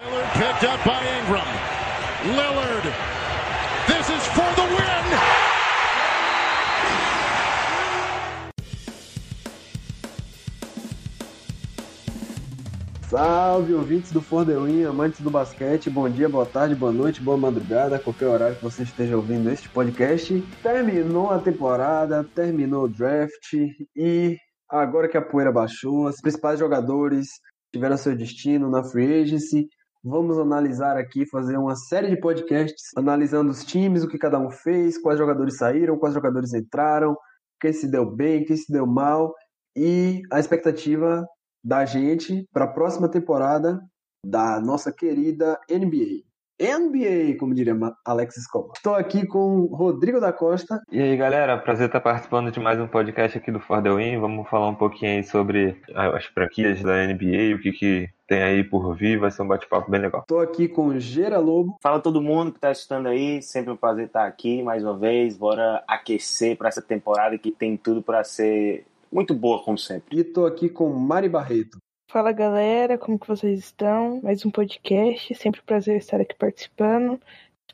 Lillard picked up by Ingram. Lillard. This is for the win. Salve, ouvintes do For The Win, amantes do basquete, bom dia, boa tarde, boa noite, boa madrugada, qualquer horário que você esteja ouvindo este podcast. Terminou a temporada, terminou o draft e agora que a poeira baixou, os principais jogadores tiveram seu destino na free agency. Vamos analisar aqui, fazer uma série de podcasts analisando os times, o que cada um fez, quais jogadores saíram, quais jogadores entraram, quem se deu bem, quem se deu mal e a expectativa da gente para a próxima temporada da nossa querida NBA. NBA, como diria Alex Escobar. Estou aqui com Rodrigo da Costa. E aí, galera, prazer estar participando de mais um podcast aqui do For The Win. Vamos falar um pouquinho aí sobre as franquias da NBA, o que, que tem aí por vir, vai ser um bate-papo bem legal. Estou aqui com Gera Lobo. Fala todo mundo que está assistindo aí, sempre um prazer estar aqui mais uma vez. Bora aquecer para essa temporada que tem tudo para ser muito boa, como sempre. E estou aqui com Mari Barreto. Fala galera, como que vocês estão? Mais um podcast, sempre um prazer estar aqui participando.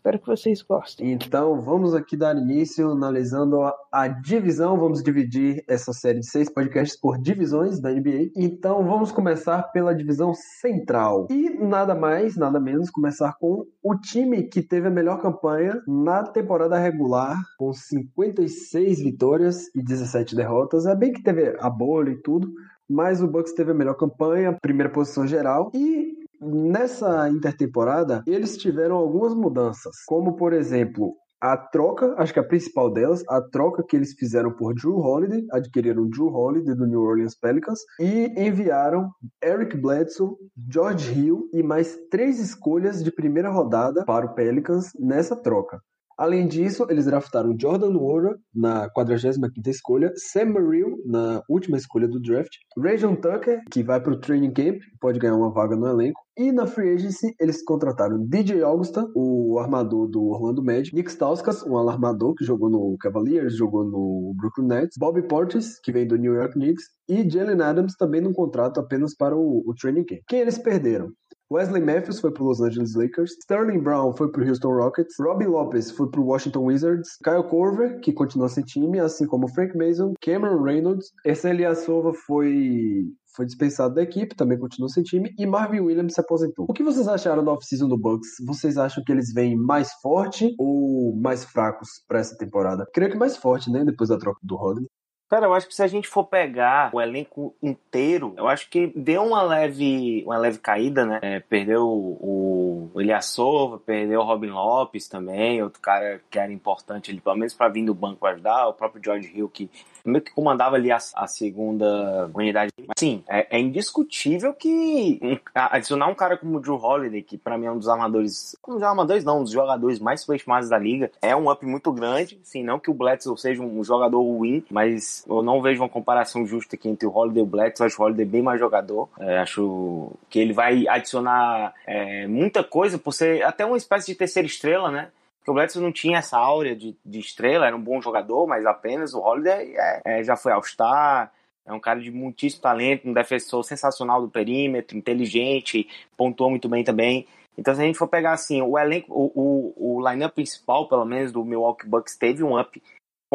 Espero que vocês gostem. Então, vamos aqui dar início analisando a, a, divisão. Vamos dividir essa série de seis podcasts por divisões da NBA. Então, vamos começar pela divisão central. E nada mais, nada menos, começar com o time que teve a melhor campanha na temporada regular, com 56 vitórias e 17 derrotas. É bem que teve a bolha e tudo, mas o Bucks teve a melhor campanha, primeira posição geral e nessa intertemporada eles tiveram algumas mudanças, como por exemplo a troca, acho que a principal delas, a troca que eles fizeram por Drew Holiday, adquiriram Drew Holiday do New Orleans Pelicans e enviaram Eric Bledsoe, George Hill e mais três escolhas de primeira rodada para o Pelicans nessa troca. Além disso, eles draftaram Jordan Nwora na 45ª escolha, Sam Merrill na última escolha do draft, Rajon Tucker, que vai para o training camp, pode ganhar uma vaga no elenco, e na free agency eles contrataram DJ Augusta, o armador do Orlando Magic, Nick Stauskas, um alarmador que jogou no Cavaliers, jogou no Brooklyn Nets, Bobby Portis, que vem do New York Knicks, e Jalen Adams também num contrato apenas para o, o training camp. Quem eles perderam? Wesley Matthews foi para Los Angeles Lakers, Sterling Brown foi para Houston Rockets, Robbie Lopez foi para Washington Wizards, Kyle Korver, que continua sem time, assim como Frank Mason, Cameron Reynolds, esse Eliasova foi foi dispensado da equipe, também continua sem time, e Marvin Williams se aposentou. O que vocês acharam da off-season do Bucks? Vocês acham que eles vêm mais forte ou mais fracos para essa temporada? Creio que mais forte, né? Depois da troca do Rodney. Cara, eu acho que se a gente for pegar o elenco inteiro, eu acho que deu uma leve, uma leve caída, né? É, perdeu o, o Eliassova, perdeu o Robin Lopes também, outro cara que era importante ali, pelo menos para vir do banco ajudar, o próprio George Hill que meio que comandava ali a, a segunda unidade. Sim, é, é, indiscutível que adicionar um cara como o Drew Holiday, que para mim é um dos armadores, um dos armadores não, um dos jogadores mais subestimados da liga, é um up muito grande. Sim, não que o Bledsoe seja um jogador ruim, mas eu não vejo uma comparação justa aqui entre o Holiday e o Bledsoe. Acho o Holiday bem mais jogador. É, acho que ele vai adicionar é, muita coisa por ser até uma espécie de terceira estrela, né? Porque o Bledsoe não tinha essa áurea de, de estrela, era um bom jogador, mas apenas o Holiday é, é, já foi All-Star, é um cara de muitíssimo talento, um defensor sensacional do perímetro, inteligente, pontuou muito bem também. Então, se a gente for pegar assim, o elenco, o, o, o line-up principal, pelo menos, do Milwaukee Bucks teve um up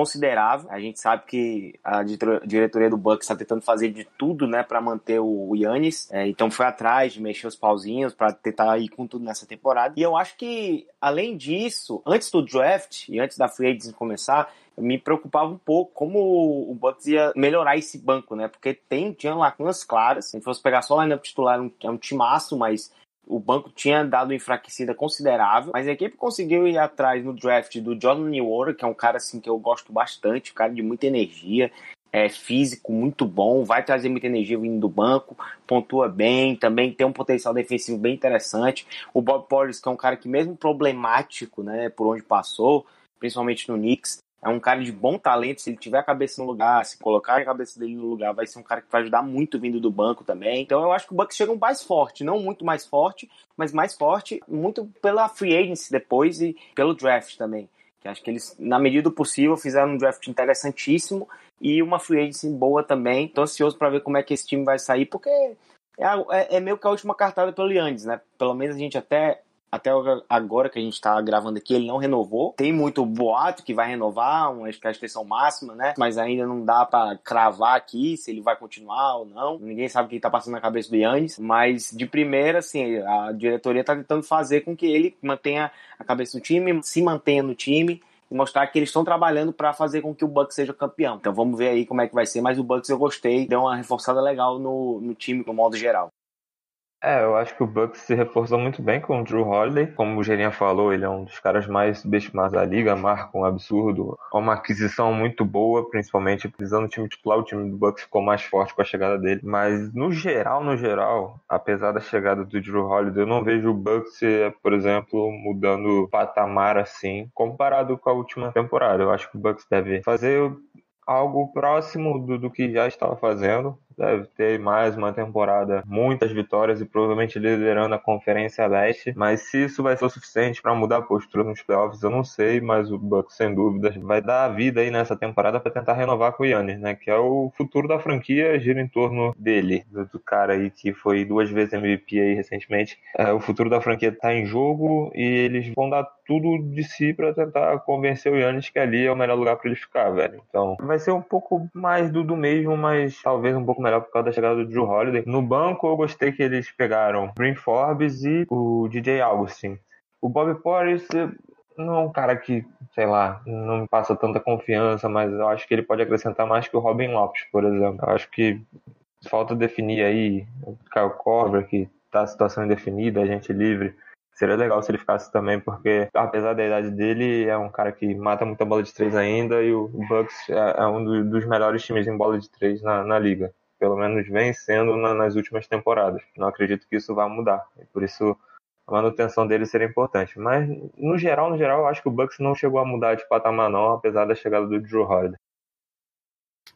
considerável. A gente sabe que a diretoria do Bucks está tentando fazer de tudo, né, para manter o Yannis. É, então foi atrás de mexer os pauzinhos para tentar ir com tudo nessa temporada. E eu acho que, além disso, antes do draft e antes da free agency começar, me preocupava um pouco como o Bucks ia melhorar esse banco, né? Porque tem, tinha lacunas claras. Se a gente fosse pegar só o lineup titular, é um, é um timaço, mas o banco tinha dado enfraquecida considerável, mas a equipe conseguiu ir atrás no draft do Jordan Newwater, que é um cara assim que eu gosto bastante, um cara de muita energia, é físico muito bom, vai trazer muita energia vindo do banco, pontua bem, também tem um potencial defensivo bem interessante. O Bob Portis, que é um cara que mesmo problemático, né, por onde passou, principalmente no Knicks, é um cara de bom talento, se ele tiver a cabeça no lugar, se colocar a cabeça dele no lugar, vai ser um cara que vai ajudar muito vindo do banco também. Então eu acho que o Bucks chega mais forte, não muito mais forte, mas mais forte, muito pela free agency depois e pelo draft também. Que acho que eles, na medida do possível, fizeram um draft interessantíssimo e uma free agency boa também. Tô ansioso para ver como é que esse time vai sair, porque É, é, é meio que a última cartada pelo Yannis, né? Pelo menos a gente até até agora que a gente está gravando aqui, ele não renovou. Tem muito boato que vai renovar, uma extensão máxima, né? Mas ainda não dá para cravar aqui se ele vai continuar ou não. Ninguém sabe o que está passando na cabeça do Yannis. Mas de primeira, assim, a diretoria está tentando fazer com que ele mantenha a cabeça do time, se mantenha no time e mostrar que eles estão trabalhando para fazer com que o Bucks seja campeão. Então vamos ver aí como é que vai ser, mas o Bucks eu gostei, deu uma reforçada legal no, no time no modo geral. É, eu acho que o Bucks se reforçou muito bem com o Drew Holiday. Como o Gerinha falou, ele é um dos caras mais subestimados da liga, marca um absurdo. É uma aquisição muito boa, principalmente precisando do time titular. O time do Bucks ficou mais forte com a chegada dele. Mas no geral, no geral, apesar da chegada do Drew Holiday, eu não vejo o Bucks, por exemplo, mudando patamar assim, comparado com a última temporada. Eu acho que o Bucks deve fazer algo próximo do, do que já estava fazendo deve ter mais uma temporada, muitas vitórias e provavelmente liderando a Conferência Leste. Mas se isso vai ser o suficiente para mudar a postura nos playoffs, eu não sei. Mas o Bucks, sem dúvidas, vai dar a vida aí nessa temporada para tentar renovar com o Yannis, né? Que é o futuro da franquia, gira em torno dele, do, cara aí que foi duas vezes MVP aí recentemente. É, o futuro da franquia está em jogo e eles vão dar tudo de si para tentar convencer o Yannis que ali é o melhor lugar para ele ficar, velho. Então, vai ser um pouco mais do, do mesmo, mas talvez um pouco melhor por causa da chegada do Drew Holiday. No banco, eu gostei que eles pegaram Green Forbes e o DJ Augustin. O Bob Porris não é um cara que, sei lá, não me passa tanta confiança, mas eu acho que ele pode acrescentar mais que o Robin Lopes, por exemplo. Eu acho que falta definir aí o Kyle Korver, que tá a situação indefinida, a gente livre. Seria legal se ele ficasse também, porque apesar da idade dele, é um cara que mata muita bola de três ainda e o Bucks é, é um dos melhores times em bola de três na, na liga pelo menos vem sendo na, nas últimas temporadas. Não acredito que isso vá mudar. E por isso a manutenção dele seria importante. Mas no geral, no geral, eu acho que o Bucks não chegou a mudar de patamar não, apesar da chegada do Drew Holiday.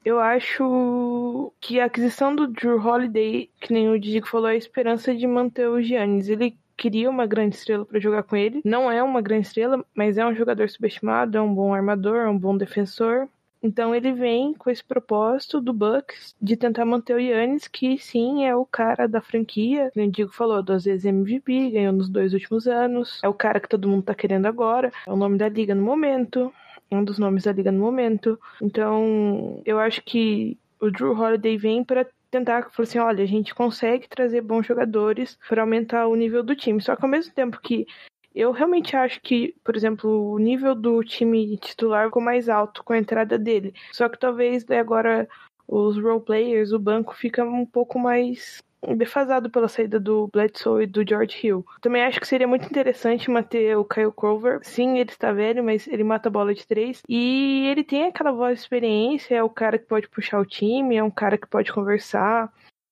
Eu acho que a aquisição do Drew Holiday, que nem o Diego falou, é a esperança de manter o Giannis. Ele queria uma grande estrela para jogar com ele. Não é uma grande estrela, mas é um jogador subestimado, é um bom armador, é um bom defensor. Então ele vem com esse propósito do Bucks de tentar manter o Yannis, que sim é o cara da franquia. O Diego falou, duas vezes MVP, ganhou nos dois últimos anos. É o cara que todo mundo tá querendo agora. É o nome da liga no momento. É um dos nomes da liga no momento. Então, eu acho que o Drew Holiday vem para tentar falar assim, olha, a gente consegue trazer bons jogadores para aumentar o nível do time. Só que ao mesmo tempo que eu realmente acho que, por exemplo, o nível do time titular ficou mais alto com a entrada dele. Só que talvez agora os role players, o banco fica um pouco mais defasado pela saída do Bledsoe e do George Hill. Também acho que seria muito interessante manter o Kyle Crover. Sim, ele está velho, mas ele mata a bola de três. E ele tem aquela voz de experiência, é o cara que pode puxar o time, é um cara que pode conversar.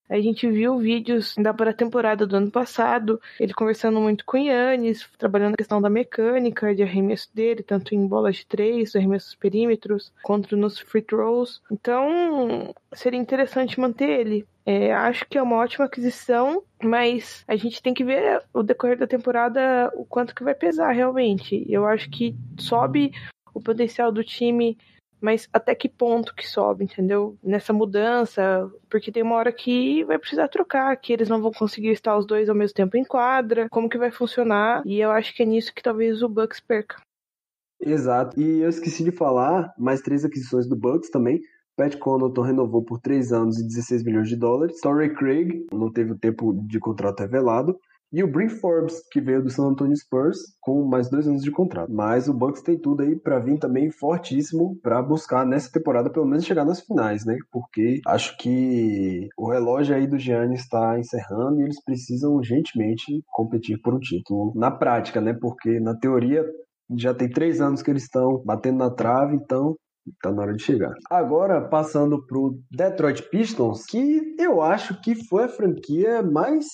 A gente viu vídeos da pré-temporada do ano passado, ele conversando muito com o Yannis, trabalhando na questão da mecânica de arremesso dele, tanto em bolas de três, arremessos perímetros, quanto nos free throws. Então, seria interessante manter ele. É, acho que é uma ótima aquisição, mas a gente tem que ver o decorrer da temporada o quanto que vai pesar realmente. Eu acho que sobe o potencial do time mas até que ponto que sobe, entendeu? Nessa mudança, porque tem uma hora que vai precisar trocar, que eles não vão conseguir estar os dois ao mesmo tempo em quadra, como que vai funcionar, e eu acho que é nisso que talvez o Bucks perca. Exato, e eu esqueci de falar mais três aquisições do Bucks também, Pat Connaughton renovou por 3 anos e 16 milhões de dólares. Torrey Craig não teve o tempo de contrato revelado. E o Bryn Forbes, que veio do San Antonio Spurs, com mais dois anos de contrato. Mas o Bucks tem tudo aí para vir também fortíssimo para buscar nessa temporada pelo menos chegar nas finais, né? Porque acho que o relógio aí do Giannis está encerrando e eles precisam urgentemente competir por um título na prática, né? Porque na teoria já tem três anos que eles estão batendo na trave, então Tá na hora de chegar. Agora, passando pro Detroit Pistons, que eu acho que foi a franquia mais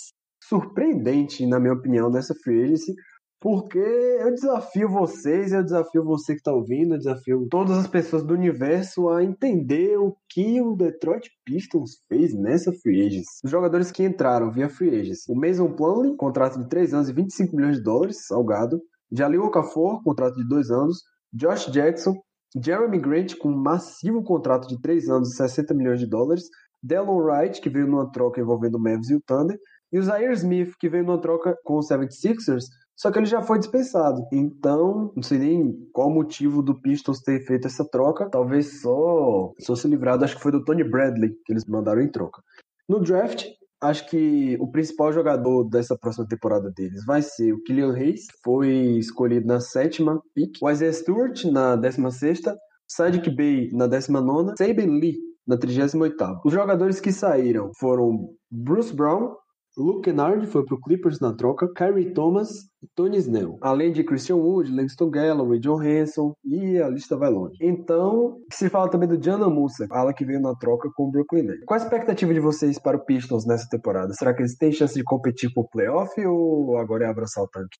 surpreendente, na minha opinião, nessa free agency, porque eu desafio vocês, eu desafio você que está ouvindo, eu desafio todas as pessoas do universo a entender o que o Detroit Pistons fez nessa free agency. Os jogadores que entraram via free agency. O Mason Plumlee, contrato de 3 anos e 25 milhões de dólares, salgado. Jalil Okafor, contrato de 2 anos. Josh Jackson, Jeremy Grant com um massivo contrato de 3 anos e 60 milhões de dólares. Delon Wright, que veio numa troca envolvendo o Mavs e o Thunder, e o Zaire Smith, que veio numa troca com o 76ers, só que ele já foi dispensado. Então, não sei nem qual motivo do Pistons ter feito essa troca. Talvez só, só se livrado, acho que foi do Tony Bradley que eles mandaram em troca. No draft, acho que o principal jogador dessa próxima temporada deles vai ser o Killian Hayes, foi escolhido na sétima pick, o Isaiah Stewart na décima sexta, Sadiq Bey na décima nona, Saben Lee na 38ª. Os jogadores que saíram foram Bruce Brown, Luke Kennard foi para o Clippers na troca, Kyrie Thomas e Tony Snell. Além de Christian Wood, Langston Galloway, John Hanson e a lista vai longe. Então, se fala também do Jana Musa, ala que veio na troca com o Brooklyn Nets. Qual a expectativa de vocês para o Pistons nessa temporada? Será que eles têm chance de competir por playoff ou agora é abraçar o tanque?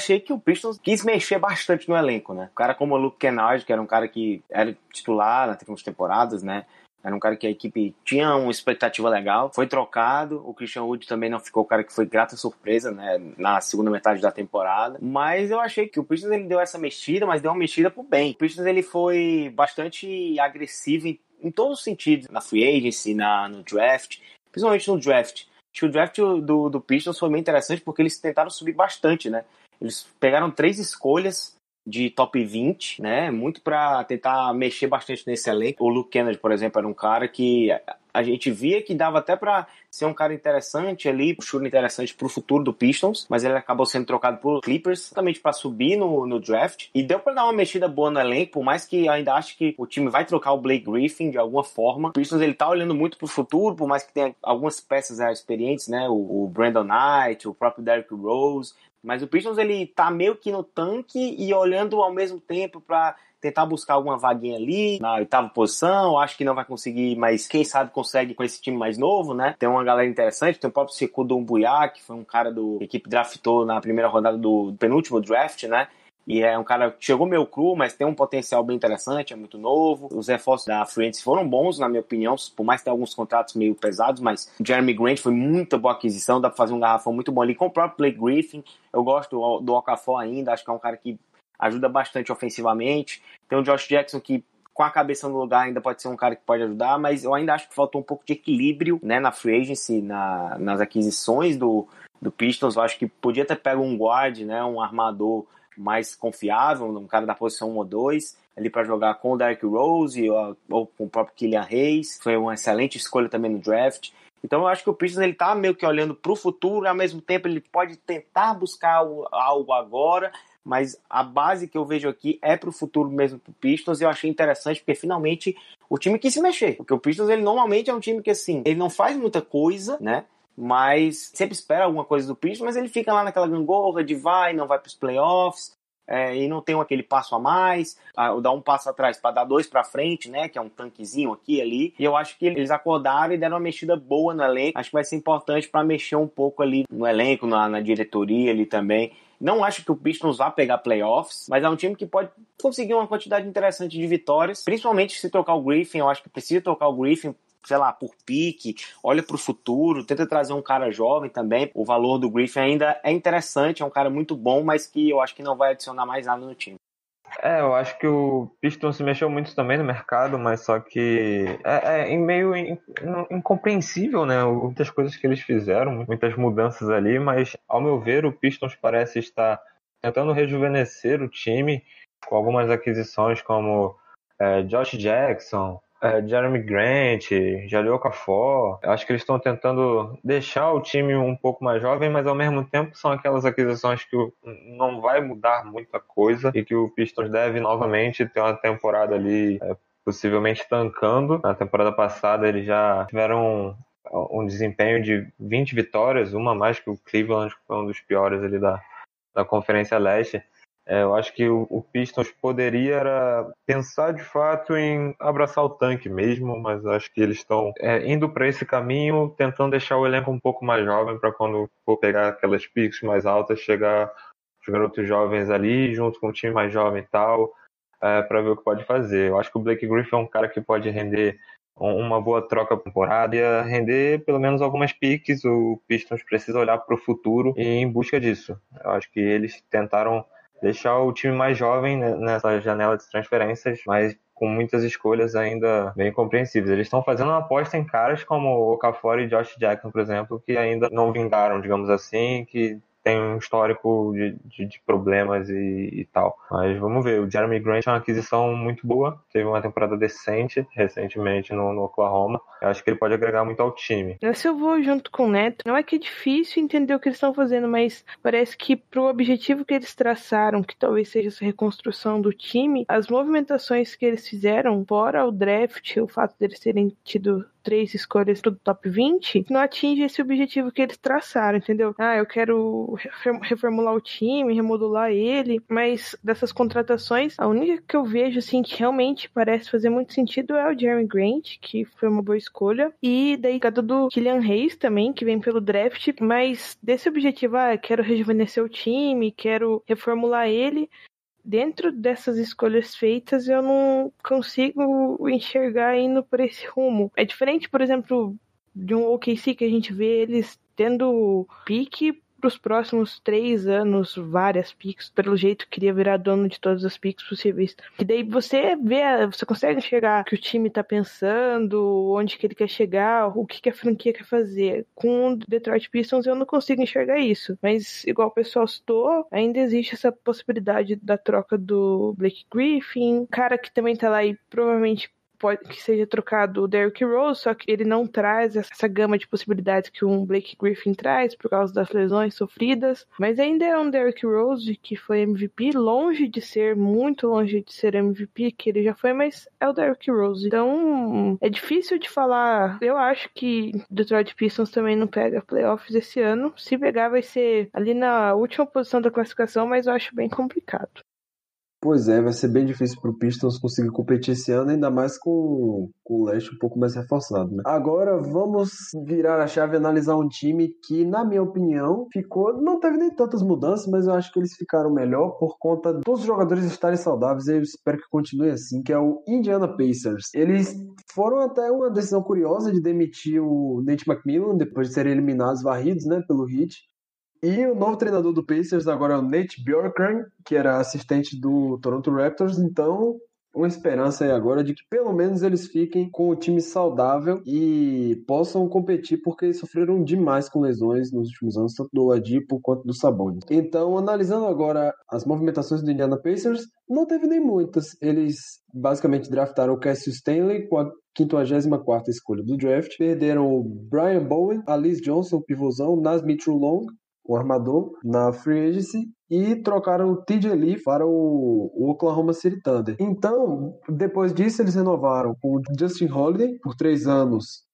achei que o Pistons quis mexer bastante no elenco, né? Um cara como o Luke Kennard, que era um cara que era titular nas últimas temporadas, né? Era um cara que a equipe tinha uma expectativa legal. Foi trocado. O Christian Wood também não ficou o cara que foi grata surpresa, né? Na segunda metade da temporada. Mas eu achei que o Pistons ele deu essa mexida, mas deu uma mexida pro bem. O Pistons ele foi bastante agressivo em, em todos os sentidos. Na free agency, na, no draft. Principalmente no draft. Acho que o draft do, do Pistons foi bem interessante porque eles tentaram subir bastante, né? Eles pegaram três escolhas de top 20, né? Muito para tentar mexer bastante nesse elenco. O Luke Kennedy, por exemplo, era um cara que a gente via que dava até para ser um cara interessante ali, um chute interessante pro futuro do Pistons, mas ele acabou sendo trocado por Clippers, exatamente para subir no, no draft. E deu para dar uma mexida boa no elenco, por mais que ainda acho que o time vai trocar o Blake Griffin de alguma forma. O Pistons ele tá olhando muito pro futuro, por mais que tenha algumas peças já experientes, né? O, o Brandon Knight, o próprio Derrick Rose. Mas o Pistons ele tá meio que no tanque e olhando ao mesmo tempo para tentar buscar alguma vaguinha ali na oitava posição. Acho que não vai conseguir, mas quem sabe consegue com esse time mais novo, né? Tem uma galera interessante, tem o próprio Sekou Dumbuya, que foi um cara do a equipe draftou na primeira rodada do penúltimo draft, né? E é um cara que chegou meio cru, mas tem um potencial bem interessante, é muito novo. Os reforços da Friends foram bons, na minha opinião, por mais que tenha alguns contratos meio pesados, mas Jeremy Grant foi muita boa aquisição, dá pra fazer um garrafão muito bom ali com o próprio Blake Griffin. Eu gosto do, do Okafor ainda, acho que é um cara que ajuda bastante ofensivamente. Tem o Josh Jackson que com a cabeça no lugar ainda pode ser um cara que pode ajudar, mas eu ainda acho que faltou um pouco de equilíbrio né, na free agency, na, nas aquisições do, do Pistons. Eu acho que podia ter pego um guard, né, um armador mais confiável, um cara da posição 1 ou 2, ali para jogar com o Derrick Rose ou, ou, com o próprio Killian Hayes. Foi uma excelente escolha também no draft. Então eu acho que o Pistons ele tá meio que olhando para o futuro, ao mesmo tempo ele pode tentar buscar algo agora, mas a base que eu vejo aqui é para o futuro mesmo para Pistons e eu achei interessante porque finalmente o time quis se mexer, porque o Pistons ele normalmente é um time que assim, ele não faz muita coisa, né? mas sempre espera alguma coisa do Pistons, mas ele fica lá naquela gangorra de vai, não vai para os playoffs, é, e não tem aquele passo a mais, a, dar um passo atrás para dar dois para frente, né? Que é um tanquezinho aqui e ali. E eu acho que eles acordaram e deram uma mexida boa no elenco. Acho que vai ser importante para mexer um pouco ali no elenco, na, na diretoria ali também. Não acho que o Pistons vá pegar playoffs, mas é um time que pode conseguir uma quantidade interessante de vitórias, principalmente se trocar o Griffin. Eu acho que precisa trocar o Griffin sei lá, por pique, olha para o futuro, tenta trazer um cara jovem também. O valor do Griffin ainda é interessante, é um cara muito bom, mas que eu acho que não vai adicionar mais nada no time. É, eu acho que o Pistons se mexeu muito também no mercado, mas só que é, é meio incompreensível, né? Muitas coisas que eles fizeram, muitas mudanças ali, mas ao meu ver o Pistons parece estar tentando rejuvenescer o time com algumas aquisições como é, Josh Jackson, é, Jeremy Grant, Jalil Okafor. Acho que eles estão tentando deixar o time um pouco mais jovem, mas ao mesmo tempo são aquelas aquisições que não vai mudar muita coisa e que o Pistons deve novamente ter uma temporada ali é, possivelmente tancando. Na temporada passada eles já tiveram um, um desempenho de 20 vitórias, uma mais que o Cleveland, que foi um dos piores ali da, da Conferência Leste. É, eu acho que o, o, Pistons poderia pensar de fato em abraçar o tanque mesmo, mas acho que eles estão é, indo para esse caminho, tentando deixar o elenco um pouco mais jovem para quando for pegar aquelas picks mais altas, chegar os garotos jovens ali, junto com o time mais jovem e tal, é, para ver o que pode fazer. Eu acho que o Blake Griffin é um cara que pode render uma boa troca temporada e render pelo menos algumas piques. O Pistons precisa olhar para o futuro e em busca disso. Eu acho que eles tentaram deixar o time mais jovem nessa janela de transferências, mas com muitas escolhas ainda bem compreensíveis. Eles estão fazendo uma aposta em caras como o Okafor e Josh Jackson, por exemplo, que ainda não vingaram, digamos assim, que tem um histórico de, de, de problemas e, e, tal. Mas vamos ver. O Jeremy Grant é uma aquisição muito boa. Teve uma temporada decente recentemente no, no Oklahoma. Eu acho que ele pode agregar muito ao time. Essa eu vou junto com o Neto. Não é que é difícil entender o que eles estão fazendo, mas parece que pro objetivo que eles traçaram, que talvez seja essa reconstrução do time, as movimentações que eles fizeram, fora o draft, o fato deles terem tido três escolhas do top 20, não atinge esse objetivo que eles traçaram, entendeu? Ah, eu quero reformular o time, remodular ele, mas dessas contratações, a única que eu vejo, assim, que realmente parece fazer muito sentido é o Jeremy Grant, que foi uma boa escolha, e daí cada do Killian Hayes também, que vem pelo draft, mas desse objetivo, ah, quero rejuvenescer o time, quero reformular ele, dentro dessas escolhas feitas, eu não consigo enxergar indo por esse rumo. É diferente, por exemplo, de um OKC que a gente vê eles tendo pique para os próximos três anos várias picks, pelo jeito queria virar dono de todas as picks possíveis. E daí você vê, você consegue o que o time está pensando, onde que ele quer chegar, o que, que a franquia quer fazer. Com o Detroit Pistons eu não consigo enxergar isso. Mas, igual o pessoal citou, ainda existe essa possibilidade da troca do Blake Griffin, cara que também tá lá e provavelmente pode que seja trocado o Derrick Rose, só que ele não traz essa gama de possibilidades que um Blake Griffin traz por causa das lesões sofridas, mas ainda é um Derrick Rose que foi MVP, longe de ser, muito longe de ser MVP que ele já foi, mas é o Derrick Rose. Então, é difícil de falar. Eu acho que Detroit Pistons também não pega playoffs esse ano. Se pegar vai ser ali na última posição da classificação, mas eu acho bem complicado. Pois é, vai ser bem difícil para o Pistons conseguir competir esse ano, ainda mais com, com o leste um pouco mais reforçado. Né? Agora vamos virar a chave e analisar um time que, na minha opinião, ficou. Não teve nem tantas mudanças, mas eu acho que eles ficaram melhor por conta de todos os jogadores estarem saudáveis e eu espero que continue assim, que é o Indiana Pacers. Eles foram até uma decisão curiosa de demitir o Nate McMillan depois de serem eliminados, varridos né, pelo Heat. E o novo treinador do Pacers agora é o Nate Bjorkgren, que era assistente do Toronto Raptors, então uma esperança aí agora de que pelo menos eles fiquem com o time saudável e possam competir, porque sofreram demais com lesões nos últimos anos, tanto do Ladipo quanto do Sabonis. Então, analisando agora as movimentações do Indiana Pacers, não teve nem muitas. Eles basicamente draftaram o Cassius Stanley com a 54ª escolha do draft, perderam o Brian Bowen, a Liz Johnson, pivôzão, Nas Mitchell Long, o armador, na free agency e trocaram o TJ Lee para o, Oklahoma City Thunder. Então, depois disso, eles renovaram com o Justin Holiday por três anos.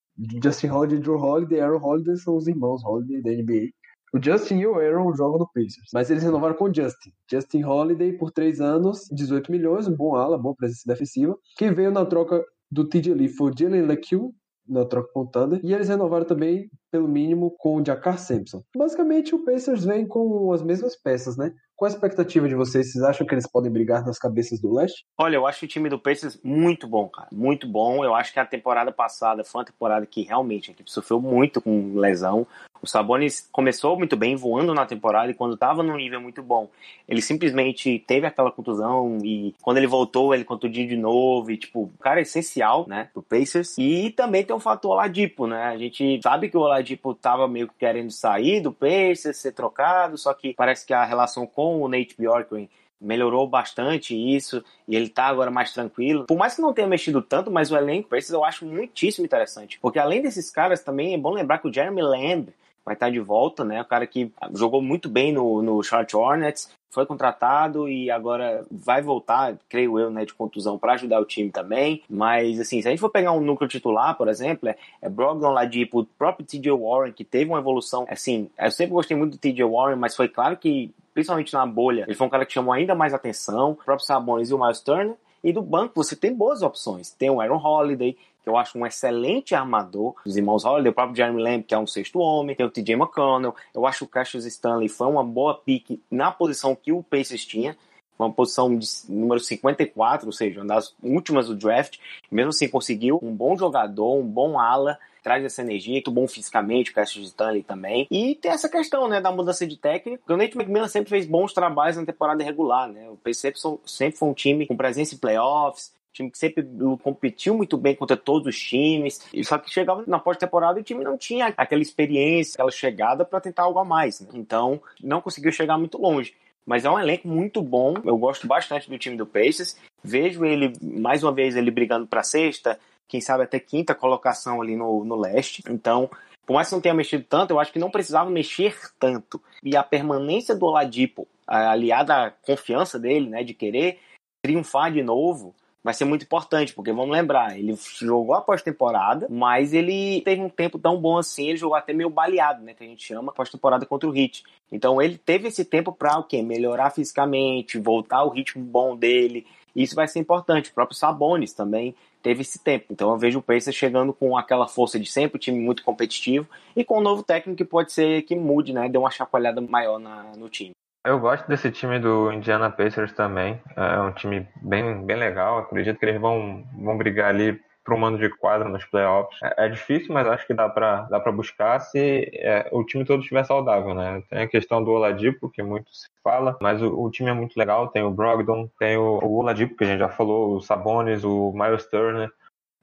Justin Holiday, Drew Holiday Aaron Holiday são os irmãos Holiday da NBA. O Justin e o Aaron jogam no Pacers, mas eles renovaram com o Justin. Justin Holiday por três anos, 18 milhões, um bom ala, boa presença defensiva. Quem veio na troca do TJ Lee foi o Jalen LeCue, na troca com o Thunder. E eles renovaram também, pelo mínimo, com o Jakar Sampson. Basicamente, o Pacers vem com as mesmas peças, né? Qual a expectativa de vocês? Vocês acham que eles podem brigar nas cabeças do leste? Olha, eu acho o time do Pacers muito bom, cara. Muito bom. Eu acho que a temporada passada foi uma temporada que realmente a equipe sofreu muito com lesão. O Sabonis começou muito bem, voando na temporada, e quando estava num nível muito bom, ele simplesmente teve aquela contusão, e quando ele voltou, ele contundiu de novo, e tipo, cara é essencial, né, pro Pacers. E também tem o fator Oladipo, né, a gente sabe que o Oladipo tava meio que querendo sair do Pacers, ser trocado, só que parece que a relação com o Nate Bjorkgren melhorou bastante isso e ele tá agora mais tranquilo. Por mais que não tenha mexido tanto, mas o elenco Pacers eu acho muitíssimo interessante. Porque além desses caras, também é bom lembrar que o Jeremy Lamb vai estar de volta, né? O cara que jogou muito bem no, no Charlotte Hornets, foi contratado e agora vai voltar, creio eu, né, de contusão para ajudar o time também. Mas, assim, se a gente for pegar um núcleo titular, por exemplo, é, é Brogdon, Ladipo, o próprio TJ Warren, que teve uma evolução, assim, eu sempre gostei muito do TJ Warren, mas foi claro que, principalmente na bolha, ele foi um cara que chamou ainda mais atenção. O próprio Sabonis e o Miles Turner. E do banco você tem boas opções. Tem o Aaron Holiday, que eu acho um excelente armador dos irmãos Holiday, o próprio Jeremy Lamb, que é um sexto homem, tem o TJ McConnell, eu acho que o Cassius Stanley foi uma boa pique na posição que o Pacers tinha, uma posição de número 54, ou seja, uma das últimas do draft, mesmo assim conseguiu um bom jogador, um bom ala, traz essa energia, muito bom fisicamente, o Cassius Stanley também. E tem essa questão, né, da mudança de técnico. O Nate McMillan sempre fez bons trabalhos na temporada regular, né? O Pacers sempre foi um time com presença em playoffs, time que sempre competiu muito bem contra todos os times, só que chegava na pós-temporada e o time não tinha aquela experiência, aquela chegada para tentar algo a mais. Né? Então, não conseguiu chegar muito longe. Mas é um elenco muito bom. Eu gosto bastante do time do Pacers. Vejo ele, mais uma vez, ele brigando para sexta, quem sabe até quinta colocação ali no, no leste. Então, por mais que não tenha mexido tanto, eu acho que não precisava mexer tanto. E a permanência do Oladipo, aliada à confiança dele, né, de querer triunfar de novo, vai ser muito importante, porque vamos lembrar, ele jogou a pós-temporada, mas ele teve um tempo tão bom assim, ele jogou até meio baleado, né, que a gente chama, pós-temporada contra o Heat. Então ele teve esse tempo para o quê? Melhorar fisicamente, voltar ao ritmo bom dele. Isso vai ser importante. O próprio Sabonis também teve esse tempo. Então eu vejo o Pacers chegando com aquela força de sempre, um time muito competitivo e com um novo técnico que pode ser que mude, né, dê uma chacoalhada maior na, no time. Eu gosto desse time do Indiana Pacers também. É um time bem, bem legal. Acredito que eles vão, vão brigar ali para um mando de quadro nos playoffs. É, é, difícil, mas acho que dá para dá buscar se é, o time todo estiver saudável, né? Tem a questão do Oladipo, que muito se fala, mas o, o time é muito legal. Tem o Brogdon, tem o, o Oladipo, que a gente já falou, o Sabonis, o Miles Turner.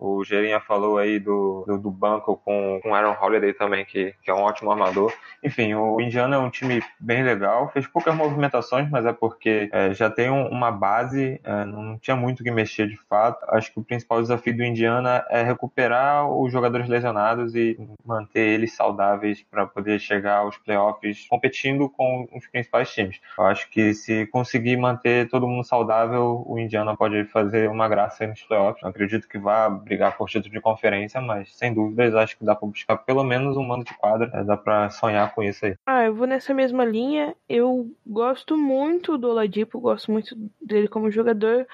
O Gerinha falou aí do, do, do banco com, com Aaron Holiday também, que, que é um ótimo armador. Enfim, o Indiana é um time bem legal, fez poucas movimentações, mas é porque é, já tem um, uma base, é, não tinha muito que mexer de fato. Acho que o principal desafio do Indiana é recuperar os jogadores lesionados e manter eles saudáveis para poder chegar aos playoffs competindo com os principais times. Eu acho que se conseguir manter todo mundo saudável, o Indiana pode fazer uma graça nos playoffs. Eu acredito que vá brigar por título de conferência, mas sem dúvidas acho que dá para buscar pelo menos um mando de quadra, é, dá para sonhar com isso aí. Ah, eu vou nessa mesma linha. Eu gosto muito do Oladipo, gosto muito dele como jogador,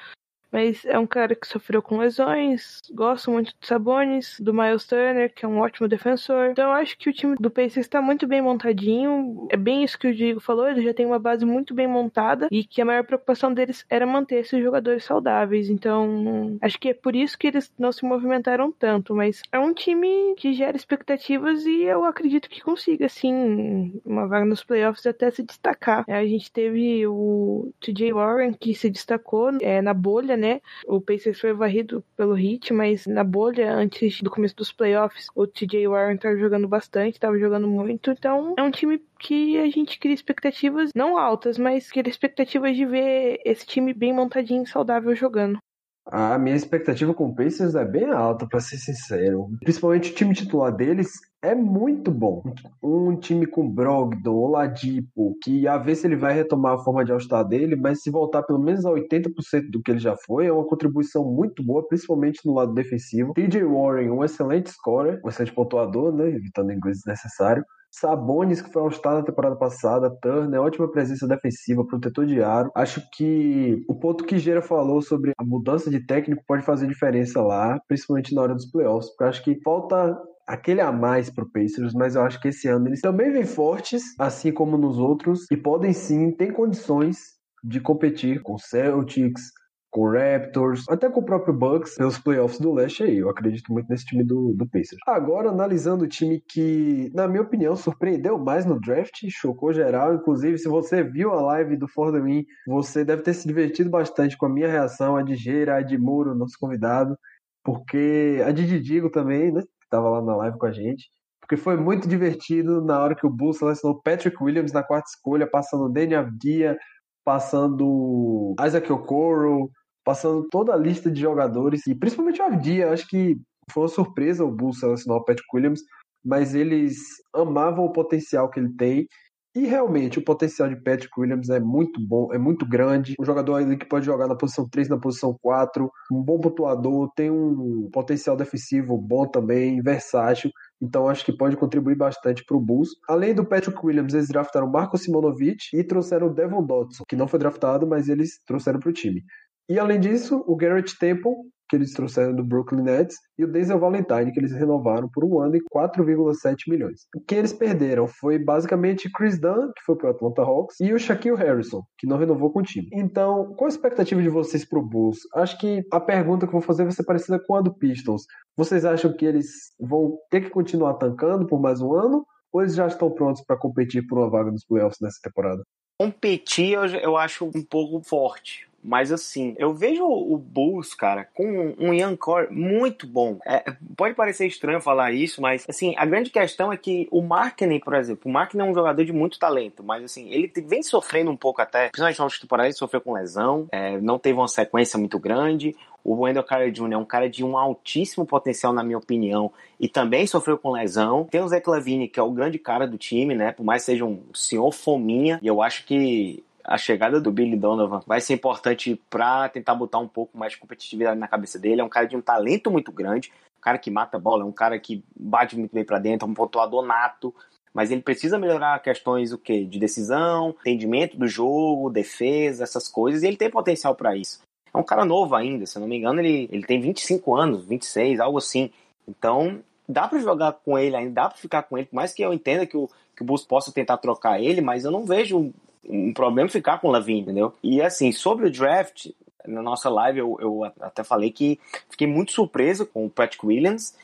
mas é um cara que sofreu com lesões. Gosto muito do Sabonis, do Miles Turner, que é um ótimo defensor. Então eu acho que o time do Pacers está muito bem montadinho. É bem isso que o Diego falou, ele já tem uma base muito bem montada e que a maior preocupação deles era manter esses jogadores saudáveis. Então acho que é por isso que eles não se movimentaram tanto. Mas é um time que gera expectativas e eu acredito que consiga, sim, uma vaga nos playoffs até se destacar. A gente teve o TJ Warren que se destacou é, na bolha né? O Pacers foi varrido pelo Heat, mas na bolha, antes do começo dos playoffs, o TJ Warren estava jogando bastante, estava jogando muito. Então, é um time que a gente cria expectativas não altas, mas cria expectativas de ver esse time bem montadinho e saudável jogando. A minha expectativa com o Pacers é bem alta, para ser sincero. Principalmente o time titular deles é muito bom. Um time com Brogdon, Oladipo, que a ver se ele vai retomar a forma de all dele, mas se voltar pelo menos a 80% do que ele já foi, é uma contribuição muito boa, principalmente no lado defensivo. TJ Warren, um excelente scorer, um excelente pontuador, né, evitando inglês desnecessário. Sabonis, que foi all-star na temporada passada, Turner, ótima presença defensiva, protetor de aro. Acho que o ponto que Gera falou sobre a mudança de técnico pode fazer diferença lá, principalmente na hora dos playoffs, porque acho que falta aquele a mais pro Pacers, mas eu acho que esse ano eles também vêm fortes, assim como nos outros, e podem sim, ter condições de competir com Celtics, com Raptors, até com o próprio Bucks pelos playoffs do leste aí. Eu acredito muito nesse time do, do Pacers. Agora, analisando o time que, na minha opinião, surpreendeu mais no draft, chocou geral. Inclusive, se você viu a live do For The Win, você deve ter se divertido bastante com a minha reação, a de Geira, a de Muro, nosso convidado, porque a de Didigo também, né, que tava lá na live com a gente. Porque foi muito divertido na hora que o Bulls selecionou Patrick Williams na quarta escolha, passando Danny Avdia, passando Isaac Okoro, passando toda a lista de jogadores, e principalmente o Avdia, acho que foi uma surpresa o Bulls selecionar o Patrick Williams, mas eles amavam o potencial que ele tem. E realmente o potencial de Patrick Williams é muito bom, é muito grande. Um jogador ali que pode jogar na posição 3, na posição 4, um bom pontuador, tem um potencial defensivo bom também, versátil. Então acho que pode contribuir bastante para o Bulls. Além do Patrick Williams, eles draftaram Marco Simonovic e trouxeram o Devon Dodson, que não foi draftado, mas eles trouxeram para o time. E além disso, o Garrett Temple, que eles trouxeram do Brooklyn Nets, e o Denzel Valentine, que eles renovaram por um ano e 4,7 milhões. O que eles perderam foi basicamente Chris Dunn, que foi para o Atlanta Hawks, e o Shaquille Harrison, que não renovou com o time. Então, qual a expectativa de vocês para o Bulls? Acho que a pergunta que eu vou fazer vai ser parecida com a do Pistons. Vocês acham que eles vão ter que continuar tancando por mais um ano? Ou eles já estão prontos para competir por uma vaga nos playoffs nessa temporada? Competir eu, eu acho um pouco forte Mas assim, eu vejo o Bulls, cara, com um young muito bom. É, pode parecer estranho falar isso, mas assim, a grande questão é que o Markkinen, por exemplo, o Markkinen é um jogador de muito talento, mas assim, ele vem sofrendo um pouco até, principalmente na última temporada, ele sofreu com lesão, é, não teve uma sequência muito grande. O Wendell Carter Jr. é um cara de um altíssimo potencial, na minha opinião, e também sofreu com lesão. Tem o Zé Clavini, que é o grande cara do time, né? Por mais que seja um senhor fominha, e eu acho que a chegada do Billy Donovan vai ser importante para tentar botar um pouco mais de competitividade na cabeça dele. É um cara de um talento muito grande, um cara que mata a bola, é um cara que bate muito bem para dentro, é um pontuador nato. Mas ele precisa melhorar questões o quê? De decisão, entendimento do jogo, defesa, essas coisas, e ele tem potencial para isso. É um cara novo ainda, se eu não me engano, ele, ele tem 25 anos, 26, algo assim. Então, dá para jogar com ele ainda, dá para ficar com ele, por mais que eu entenda que o, que o Bulls possa tentar trocar ele, mas eu não vejo um problema ficar com o Lavin, entendeu? E assim, sobre o draft, na nossa live eu, eu até falei que fiquei muito surpreso com o Patrick Williams.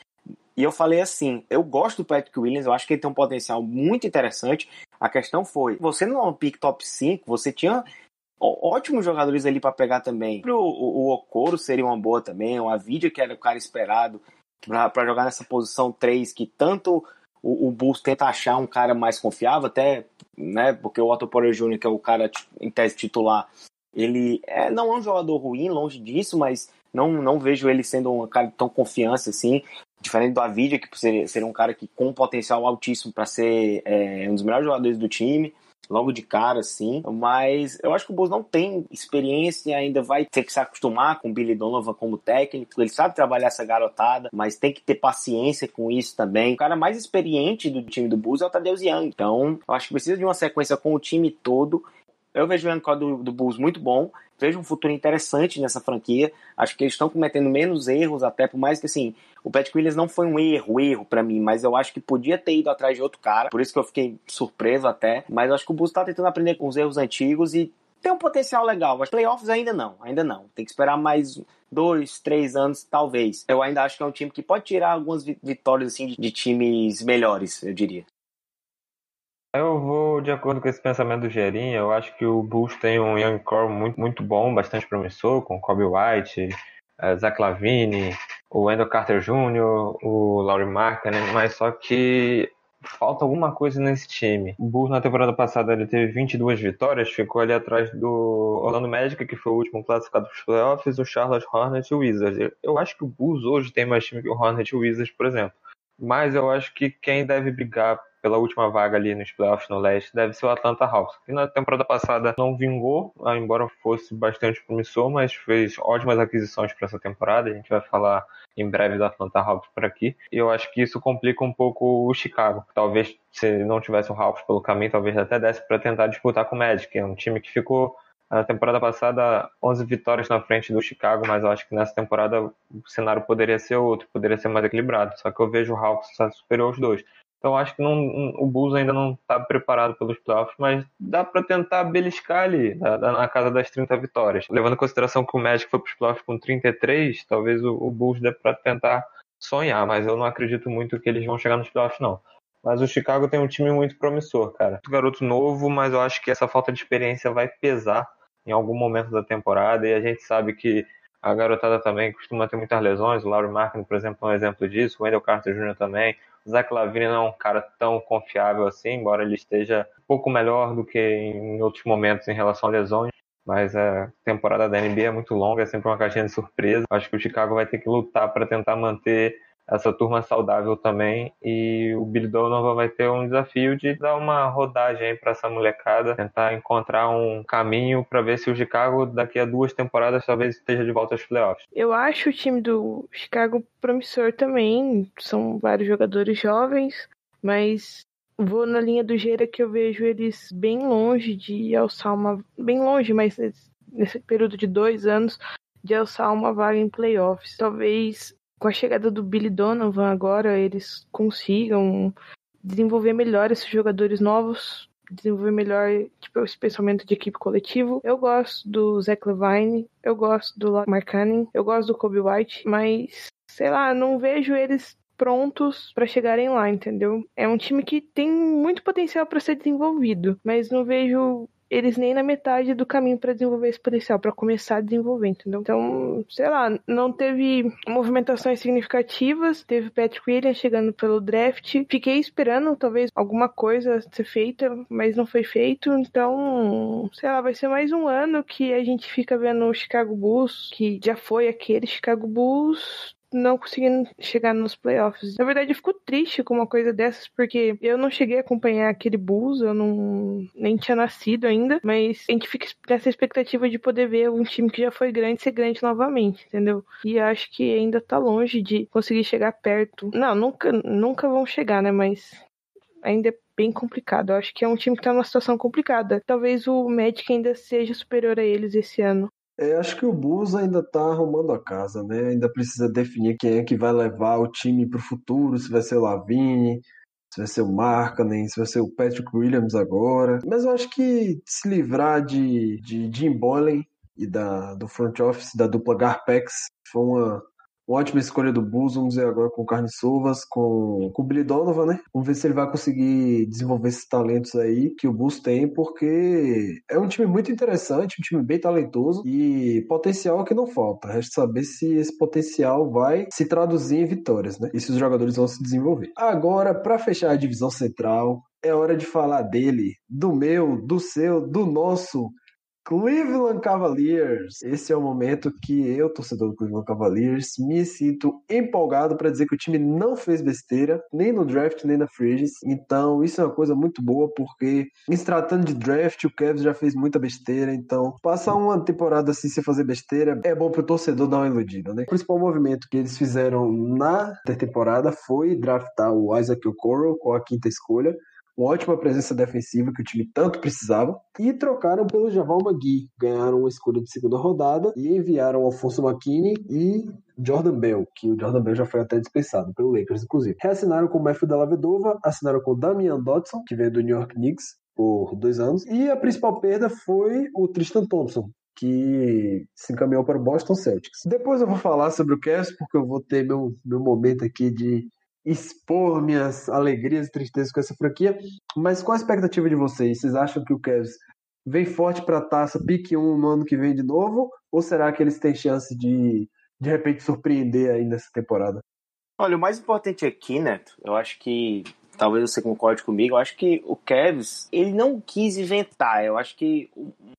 E eu falei assim, eu gosto do Patrick Williams, eu acho que ele tem um potencial muito interessante. A questão foi, você não é um pick top 5, você tinha ótimos jogadores ali para pegar também. O, o, o Okoro seria uma boa também, o Avidia, que era o cara esperado para jogar nessa posição 3, que tanto o, o Bulls tenta achar um cara mais confiável, até né? Porque o Otto Porter Jr., que é o cara em tese titular, ele é, não é um jogador ruim, longe disso, mas não, não vejo ele sendo um cara tão confiança assim. Diferente do Avidia, que seria, seria um cara que com um potencial altíssimo para ser é, um dos melhores jogadores do time logo de cara, assim. Mas eu acho que o Bulls não tem experiência e ainda vai ter que se acostumar com o Billy Donovan como técnico. Ele sabe trabalhar essa garotada, mas tem que ter paciência com isso também. O cara mais experiente do time do Bulls é o Tadeusz Young. Então, eu acho que precisa de uma sequência com o time todo. Eu vejo o Young do, do Bulls muito bom vejo um futuro interessante nessa franquia. Acho que eles estão cometendo menos erros, até por mais que assim, o Patrick Williams não foi um erro, erro para mim, mas eu acho que podia ter ido atrás de outro cara. Por isso que eu fiquei surpreso até. Mas eu acho que o Bulls tá tentando aprender com os erros antigos e tem um potencial legal. Mas playoffs ainda não, ainda não. Tem que esperar mais dois, três anos, talvez. Eu ainda acho que é um time que pode tirar algumas vitórias assim de, times melhores, eu diria. Eu vou de acordo com esse pensamento do Gerinha. Eu acho que o Bulls tem um young core muito, muito bom, bastante promissor, com Kobe White, uh, Zach Lavine, o Wendell Carter Jr., o Laurie Markkinen, mas só que falta alguma coisa nesse time. O Bulls na temporada passada ele teve 22 vitórias, ficou ali atrás do Orlando Magic, que foi o último classificado para os playoffs, o Charlotte Hornets e o Wizards. Eu acho que o Bulls hoje tem mais time que o Hornets e o Wizards, por exemplo. Mas eu acho que quem deve brigar pela última vaga ali nos playoffs no leste deve ser o Atlanta Hawks, que na temporada passada não vingou, ah, embora fosse bastante promissor, mas fez ótimas aquisições para essa temporada. A gente vai falar em breve do Atlanta Hawks por aqui. E eu acho que isso complica um pouco o Chicago. Talvez se não tivesse o Hawks pelo caminho, talvez até desse para tentar disputar com o Magic, é um time que ficou na temporada passada 11 vitórias na frente do Chicago, mas eu acho que nessa temporada o cenário poderia ser outro, poderia ser mais equilibrado. Só que eu vejo o Hawks superior aos dois. Então acho que não, o Bulls ainda não está preparado pelos playoffs, mas dá para tentar beliscar ali na, na, casa das 30 vitórias. Levando em consideração que o Magic foi para os playoffs com 33, talvez o, o Bulls dê para tentar sonhar, mas eu não acredito muito que eles vão chegar nos playoffs não. Mas o Chicago tem um time muito promissor, cara. Garoto novo, mas eu acho que essa falta de experiência vai pesar em algum momento da temporada e a gente sabe que a garotada também costuma ter muitas lesões. O Laurie Markin, por exemplo, é um exemplo disso. O Wendell Carter Jr. também. Zach Lavine não é um cara tão confiável assim, embora ele esteja um pouco melhor do que em outros momentos em relação a lesões. Mas a temporada da NBA é muito longa, é sempre uma caixinha de surpresa. Acho que o Chicago vai ter que lutar para tentar manter essa turma saudável também. E o Billy Donovan vai ter um desafio de dar uma rodagem para essa molecada, tentar encontrar um caminho para ver se o Chicago daqui a duas temporadas talvez esteja de volta aos playoffs. Eu acho o time do Chicago promissor também. São vários jogadores jovens, mas vou na linha do Gera que eu vejo eles bem longe de alçar uma. Bem longe, mas nesse período de dois anos, de alçar uma vaga em playoffs. Talvez com a chegada do Billy Donovan agora, eles consigam desenvolver melhor esses jogadores novos, desenvolver melhor tipo, esse pensamento de equipe coletivo. Eu gosto do Zach Levine, eu gosto do Mark Cannon, eu gosto do Kobe White, mas sei lá, não vejo eles prontos para chegarem lá, entendeu? É um time que tem muito potencial para ser desenvolvido, mas não vejo eles nem na metade do caminho para desenvolver esse potencial, para começar a desenvolver, entendeu? Então, sei lá, não teve movimentações significativas, teve Patrick Williams chegando pelo draft. Fiquei esperando talvez alguma coisa ser feita, mas não foi feito. Então, sei lá, vai ser mais um ano que a gente fica vendo o Chicago Bulls, que já foi aquele Chicago Bulls não conseguindo chegar nos playoffs. Na verdade, eu fico triste com uma coisa dessas, porque eu não cheguei a acompanhar aquele Bulls, eu não nem tinha nascido ainda, mas a gente fica nessa expectativa de poder ver um time que já foi grande ser grande novamente, entendeu? E acho que ainda tá longe de conseguir chegar perto. Não, nunca, nunca vão chegar, né? Mas ainda é bem complicado. Eu acho que é um time que tá numa situação complicada. Talvez o Magic ainda seja superior a eles esse ano. É, acho que o Bulls ainda está arrumando a casa, né? Ainda precisa definir quem é que vai levar o time para o futuro, se vai ser o Lavigne, se vai ser o Markkanen, se vai ser o Patrick Williams agora. Mas eu acho que se livrar de, de Jim Boylan e da, do front office da dupla Garpex foi uma uma ótima escolha do Bulls, vamos ver agora com Carne Sovas, com, com o Billy Donovan, né? Vamos ver se ele vai conseguir desenvolver esses talentos aí que o Bulls tem, porque é um time muito interessante, um time bem talentoso e potencial que não falta. Resta saber se esse potencial vai se traduzir em vitórias, né? E se os jogadores vão se desenvolver. Agora, para fechar a divisão central, é hora de falar dele, do meu, do seu, do nosso Cleveland Cavaliers. Esse é o momento que eu, torcedor do Cleveland Cavaliers, me sinto empolgado para dizer que o time não fez besteira, nem no draft, nem na free Então, isso é uma coisa muito boa, porque em se tratando de draft, o Cavs já fez muita besteira. Então, passar uma temporada assim sem fazer besteira é bom pro torcedor dar uma iludida, né? O principal movimento que eles fizeram na temporada foi draftar o Isaac Okoro com a quinta escolha uma ótima presença defensiva que o time tanto precisava, e trocaram pelo Javal Magui, ganharam uma escolha de segunda rodada e enviaram Alfonso McKinney e Jordan Bell, que o Jordan Bell já foi até dispensado pelo Lakers, inclusive. Reassinaram com o Matthew Della Vedova, assinaram com Damian Dodson, que veio do New York Knicks por dois anos, e a principal perda foi o Tristan Thompson, que se encaminhou para o Boston Celtics. Depois eu vou falar sobre o Cavs, porque eu vou ter meu, meu momento aqui de expor minhas alegrias e tristezas com essa franquia. Mas qual a expectativa de vocês? Vocês acham que o Cavs vem forte para a taça, pique 1 no ano que vem de novo? Ou será que eles têm chance de, de repente, surpreender aí nessa temporada? Olha, o mais importante aqui, Neto, eu acho que talvez você concorde comigo, eu acho que o Cavs, ele não quis inventar. Eu acho que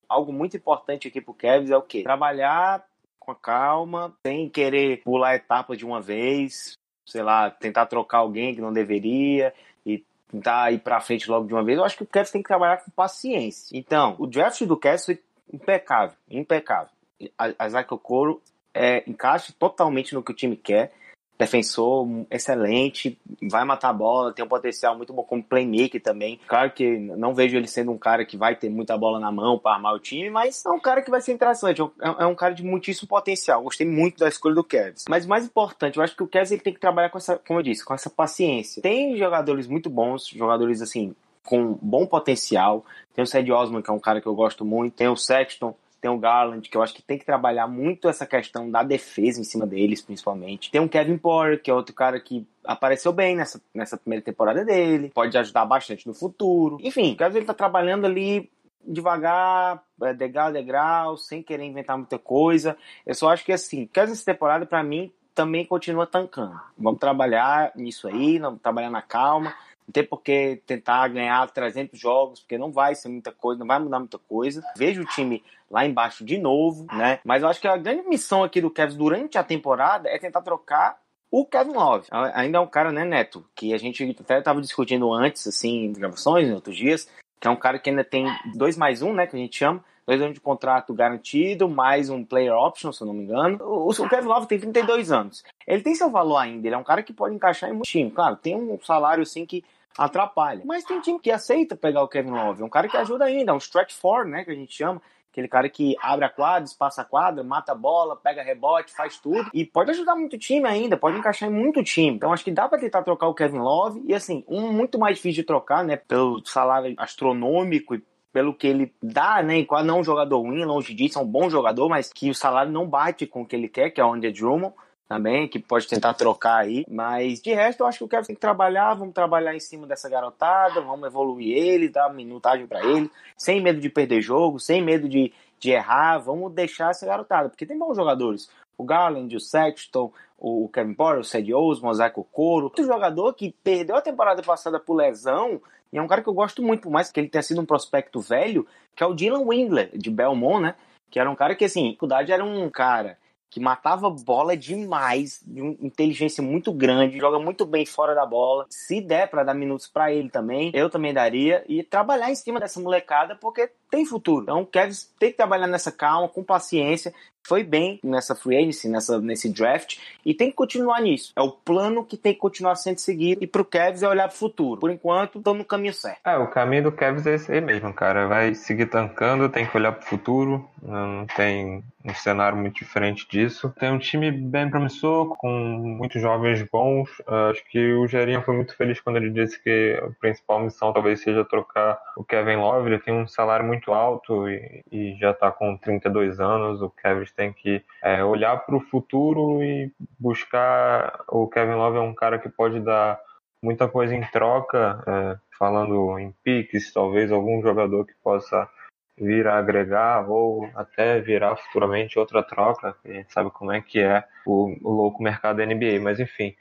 algo muito importante aqui pro Cavs é o quê? Trabalhar com a calma, sem querer pular etapas de uma vez, sei lá, tentar trocar alguém que não deveria e tentar ir para frente logo de uma vez. Eu acho que o Cavs tem que trabalhar com paciência. Então, o draft do Cavs foi impecável, impecável. A Isaac Okoro é, encaixa totalmente no que o time quer defensor excelente, vai matar a bola, tem um potencial muito bom como playmaker também. Claro que não vejo ele sendo um cara que vai ter muita bola na mão para armar o time, mas é um cara que vai ser interessante, é, é um cara de muitíssimo potencial. Gostei muito da escolha do Kevs. Mas mais importante, eu acho que o Kevs ele tem que trabalhar com essa, como eu disse, com essa paciência. Tem jogadores muito bons, jogadores assim com bom potencial. Tem o Ced Osman, que é um cara que eu gosto muito. Tem o Sexton, tem o Garland, que eu acho que tem que trabalhar muito essa questão da defesa em cima deles, principalmente. Tem o Kevin Porter, que é outro cara que apareceu bem nessa, nessa primeira temporada dele, pode ajudar bastante no futuro. Enfim, o Kevin ele tá trabalhando ali devagar, é, degrau a degrau, sem querer inventar muita coisa. Eu só acho que assim, que essa temporada para mim também continua tancando. Vamos trabalhar nisso aí, vamos trabalhar na calma. Não tem por que tentar ganhar 300 jogos, porque não vai ser muita coisa, não vai mudar muita coisa. Vejo o time lá embaixo de novo, né? Mas eu acho que a grande missão aqui do Cavs durante a temporada é tentar trocar o Kevin Love. Ainda é um cara, né, Neto, que a gente até estava discutindo antes, assim, em gravações, em outros dias, que é um cara que ainda tem dois mais um, né, que a gente chama, dois anos de contrato garantido, mais um player option, se eu não me engano. O, o Kevin Love tem 32 anos. Ele tem seu valor ainda, ele é um cara que pode encaixar em muito time. Claro, tem um salário, assim, que atrapalha. Mas tem time que aceita pegar o Kevin Love, um cara que ajuda ainda, um stretch four, né, que a gente chama. Aquele cara que abre a quadra, espaça a quadra, mata a bola, pega rebote, faz tudo. E pode ajudar muito time ainda, pode encaixar em muito time. Então acho que dá para tentar trocar o Kevin Love. E assim, um muito mais difícil de trocar, né? Pelo salário astronômico e pelo que ele dá, né? E quase não é um jogador ruim, longe disso, é um bom jogador, mas que o salário não bate com o que ele quer, que é o Andy Drummond também, que pode tentar trocar aí. Mas de resto, eu acho que o Kevin tem que trabalhar. Vamos trabalhar em cima dessa garotada, vamos evoluir ele, dar minutagem para ele, sem medo de perder jogo, sem medo de, de errar. Vamos deixar essa garotada, porque tem bons jogadores. O Garland, o Sexton, o Kevin Porter, o Ced Osmo, o Zach Okoro. Outro jogador que perdeu a temporada passada por lesão, e é um cara que eu gosto muito, por mais que ele tenha sido um prospecto velho, que é o Dylan Wingler, de Belmont, né? Que era um cara que, assim, dificuldade era um cara que matava bola demais, de uma inteligência muito grande, joga muito bem fora da bola. Se der para dar minutos para ele também, eu também daria e trabalhar em cima dessa molecada porque tem futuro. Então, o Kevin tem que trabalhar nessa calma, com paciência. Foi bem nessa free agency, nessa, nesse draft, e tem que continuar nisso. É o plano que tem que continuar sendo seguido. E pro Kevs é olhar pro futuro. Por enquanto, estão no caminho certo. É, o caminho do Kevs é esse aí mesmo, cara. Vai seguir tancando, tem que olhar pro futuro. Não tem um cenário muito diferente disso. Tem um time bem promissor, com muitos jovens bons. Acho que o Gerinha foi muito feliz quando ele disse que a principal missão talvez seja trocar o Kevin Love. Ele tem um salário muito alto e, e já está com 32 anos. O Kevin tem que é, olhar para o futuro e buscar. O Kevin Love é um cara que pode dar muita coisa em troca, é, falando em piques, talvez algum jogador que possa vir a agregar ou até virar futuramente outra troca. A gente sabe como é que é o, louco mercado da NBA, mas enfim,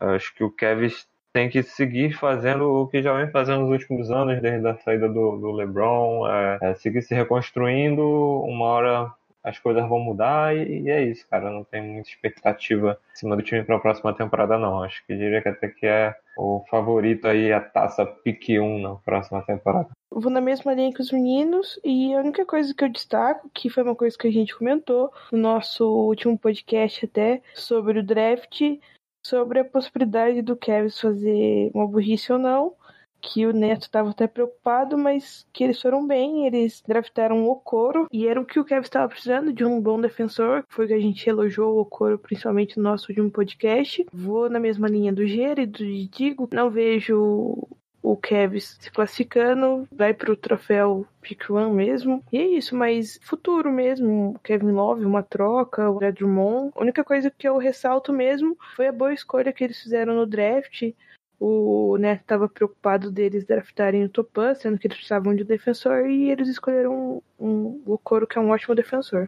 acho que o Kevin tem que seguir fazendo o que já vem fazendo nos últimos anos, desde a saída do, do LeBron, é, é, seguir se reconstruindo. Uma hora as coisas vão mudar e, e, é isso, cara. Não tem muita expectativa em cima do time para a próxima temporada, não. Acho que diria que até que é o favorito aí, a taça pique 1 na próxima temporada. Vou na mesma linha que os meninos e a única coisa que eu destaco, que foi uma coisa que a gente comentou no nosso último podcast até, sobre o draft, sobre a possibilidade do Kevin fazer uma burrice ou não, que o Neto estava até preocupado, mas que eles foram bem, eles draftaram o Okoro, e era o que o Kevin estava precisando, de um bom defensor, foi que a gente elogiou o Okoro, principalmente no nosso último podcast. Vou na mesma linha do Gera e do Digo, não vejo o Kevs se classificando, vai pro troféu Pick One mesmo. E é isso, mas futuro mesmo. Kevin Love, uma troca, o Drummond. A única coisa que eu ressalto mesmo foi a boa escolha que eles fizeram no draft o Neto estava preocupado deles draftarem o Topan, sendo que eles precisavam de um defensor, e eles escolheram um, um, o Coro, que é um ótimo defensor.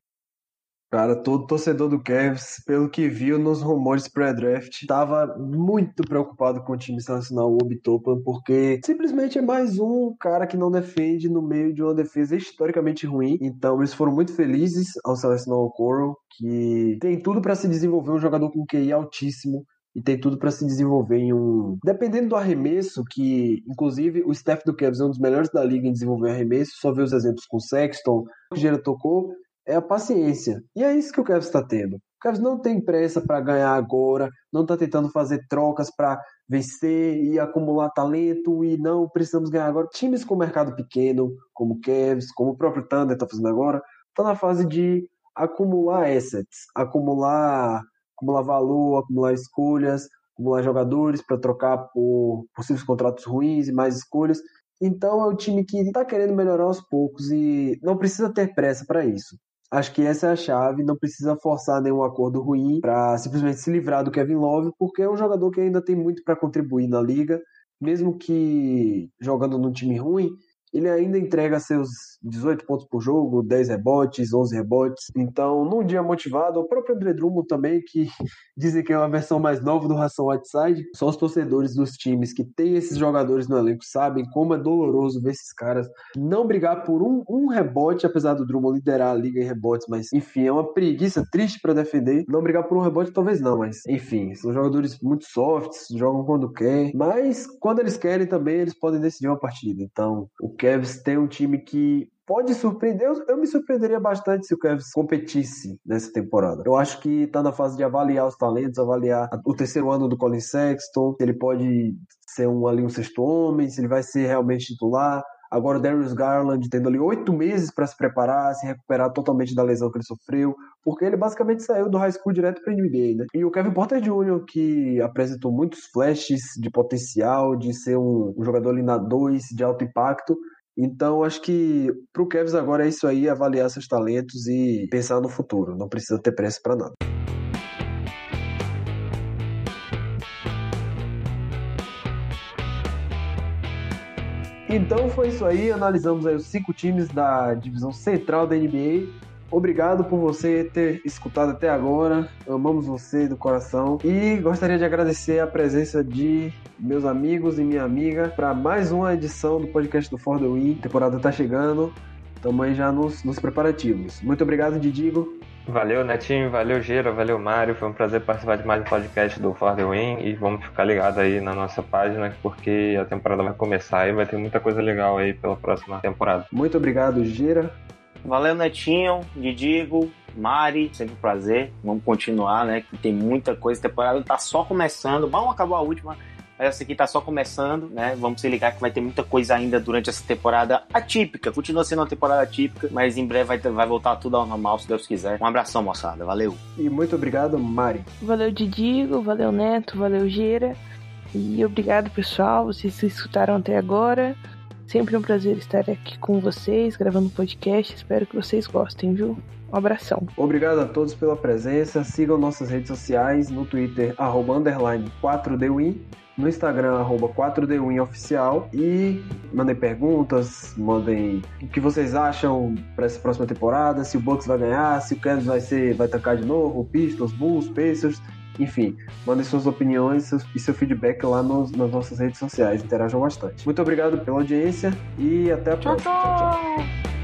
Cara, todo torcedor do Cavs, pelo que viu nos rumores pré-draft, estava muito preocupado com o time selecionar o Obi Topan, porque simplesmente é mais um cara que não defende no meio de uma defesa historicamente ruim. Então eles foram muito felizes ao selecionar o Coro, que tem tudo para se desenvolver um jogador com QI altíssimo, e tem tudo para se desenvolver em um. Dependendo do arremesso, que inclusive o staff do Cavs é um dos melhores da liga em desenvolver arremesso, só ver os exemplos com o Sexton, que Gera tocou, é a paciência. E é isso que o Cavs está tendo. O Cavs não tem pressa para ganhar agora, não está tentando fazer trocas para vencer e acumular talento e não precisamos ganhar agora. Times com mercado pequeno, como o Cavs, como o próprio Thunder está fazendo agora, estão tá na fase de acumular assets, acumular acumular valor, acumular escolhas, acumular jogadores para trocar por possíveis contratos ruins e mais escolhas. Então é um time que está querendo melhorar aos poucos e não precisa ter pressa para isso. Acho que essa é a chave, não precisa forçar nenhum acordo ruim para simplesmente se livrar do Kevin Love, porque é um jogador que ainda tem muito para contribuir na liga, mesmo que jogando num time ruim, ele ainda entrega seus 18 pontos por jogo, 10 rebotes, 11 rebotes. Então, num dia motivado, o próprio André Drummond também, que dizem que é uma versão mais nova do Ração Whiteside. Só os torcedores dos times que têm esses jogadores no elenco sabem como é doloroso ver esses caras não brigar por um, um rebote, apesar do Drummond liderar a liga em rebotes, mas enfim, é uma preguiça triste para defender. Não brigar por um rebote, talvez não, mas enfim, são jogadores muito softs, jogam quando quer, mas quando eles querem também, eles podem decidir uma partida. Então, o Cavs tem um time que pode surpreender. Eu, eu, me surpreenderia bastante se o Cavs competisse nessa temporada. Eu acho que está na fase de avaliar os talentos, avaliar o terceiro ano do Colin Sexton, se ele pode ser um, ali um sexto homem, se ele vai ser realmente titular. Agora o Darius Garland tendo ali oito meses para se preparar, se recuperar totalmente da lesão que ele sofreu, porque ele basicamente saiu do high school direto para NBA, né? E o Kevin Porter Jr., que apresentou muitos flashes de potencial, de ser um, um jogador ali na 2, de alto impacto, então, acho que para o Cavs agora é isso aí, avaliar seus talentos e pensar no futuro. Não precisa ter pressa para nada. Então foi isso aí, analisamos aí os cinco times da divisão central da NBA Obrigado por você ter escutado até agora. Amamos você do coração. E gostaria de agradecer a presença de meus amigos e minha amiga para mais uma edição do podcast do For the Win. A temporada tá chegando. Estamos aí já nos, nos preparativos. Muito obrigado, Didigo. Valeu, Netinho, valeu, Gera, valeu, Mário. Foi um prazer participar de mais um podcast do For the Win e vamos ficar ligados aí na nossa página porque a temporada vai começar e vai ter muita coisa legal aí pela próxima temporada. Muito obrigado, Gera. Valeu, Netinho, Didigo, Mari, sempre um prazer. Vamos continuar, né? Que tem muita coisa. A temporada tá só começando. Vamos acabar a última essa aqui tá só começando, né? Vamos se ligar que vai ter muita coisa ainda durante essa temporada atípica. Continua sendo uma temporada atípica, mas em breve vai, ter, vai voltar tudo ao normal, se Deus quiser. Um abração, moçada. Valeu. E muito obrigado, Mari. Valeu, Didigo. Valeu, Neto. Valeu, Geira. E obrigado, pessoal. Vocês se escutaram até agora. Sempre um prazer estar aqui com vocês, gravando podcast. Espero que vocês gostem, viu? Um abração. Obrigado a todos pela presença. Sigam nossas redes sociais no Twitter, arroba underline 4DWin no Instagram, arroba 4DWinOficial e mandem perguntas, mandem o que vocês acham para essa próxima temporada, se o Bucks vai ganhar, se o Cavs vai ser, vai tancar de novo, Pistons, Bulls, Pacers, enfim, mandem suas opiniões e seu feedback lá nos, nas nossas redes sociais, interajam bastante. Muito obrigado pela audiência e até a próxima. tchau. tchau. tchau.